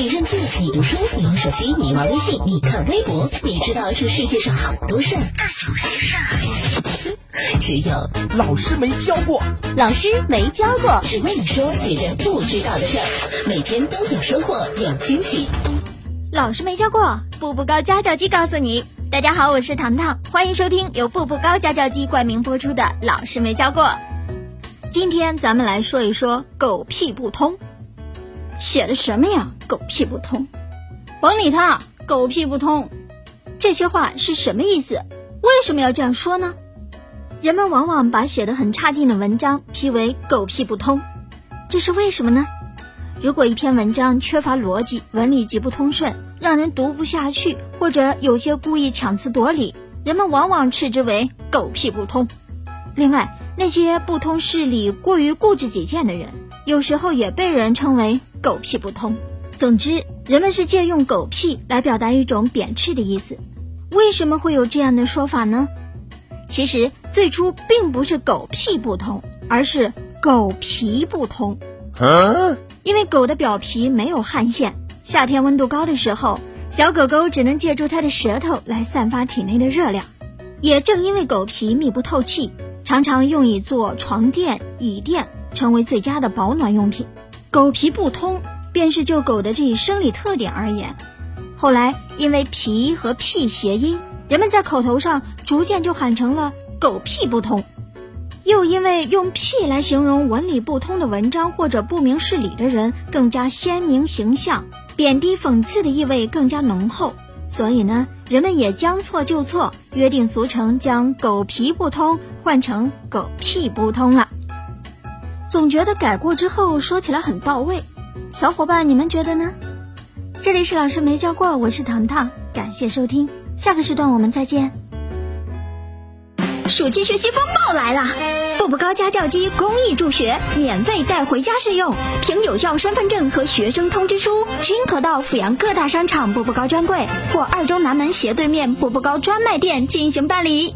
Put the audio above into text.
你认字，你读书，你用手机，你玩微信，你看微博，你知道这世界上好多事儿，但有些事儿，只有老师没教过。老师没教过，只为你说别人不知道的事儿，每天都有收获，有惊喜。老师没教过，步步高家教机告诉你。大家好，我是糖糖，欢迎收听由步步高家教机冠名播出的《老师没教过》。今天咱们来说一说“狗屁不通”，写的什么呀？“狗屁不通”，甭理他，“狗屁不通”，这些话是什么意思？为什么要这样说呢？人们往往把写的很差劲的文章批为“狗屁不通”，这是为什么呢？如果一篇文章缺乏逻辑，文理极不通顺。让人读不下去，或者有些故意强词夺理，人们往往斥之为“狗屁不通”。另外，那些不通事理、过于固执己见的人，有时候也被人称为“狗屁不通”。总之，人们是借用“狗屁”来表达一种贬斥的意思。为什么会有这样的说法呢？其实最初并不是“狗屁不通”，而是“狗皮不通”。因为狗的表皮没有汗腺。夏天温度高的时候，小狗狗只能借助它的舌头来散发体内的热量。也正因为狗皮密不透气，常常用以做床垫、椅垫，成为最佳的保暖用品。狗皮不通，便是就狗的这一生理特点而言。后来因为皮和屁谐音，人们在口头上逐渐就喊成了狗屁不通。又因为用屁来形容文理不通的文章或者不明事理的人更加鲜明形象。贬低讽刺的意味更加浓厚，所以呢，人们也将错就错，约定俗成将“狗皮不通”换成“狗屁不通”了。总觉得改过之后说起来很到位，小伙伴你们觉得呢？这里是老师没教过，我是糖糖，感谢收听，下个时段我们再见。暑期学习风暴来了！家教机公益助学，免费带回家试用，凭有效身份证和学生通知书，均可到阜阳各大商场步步高专柜或二中南门斜对面步步高专卖店进行办理。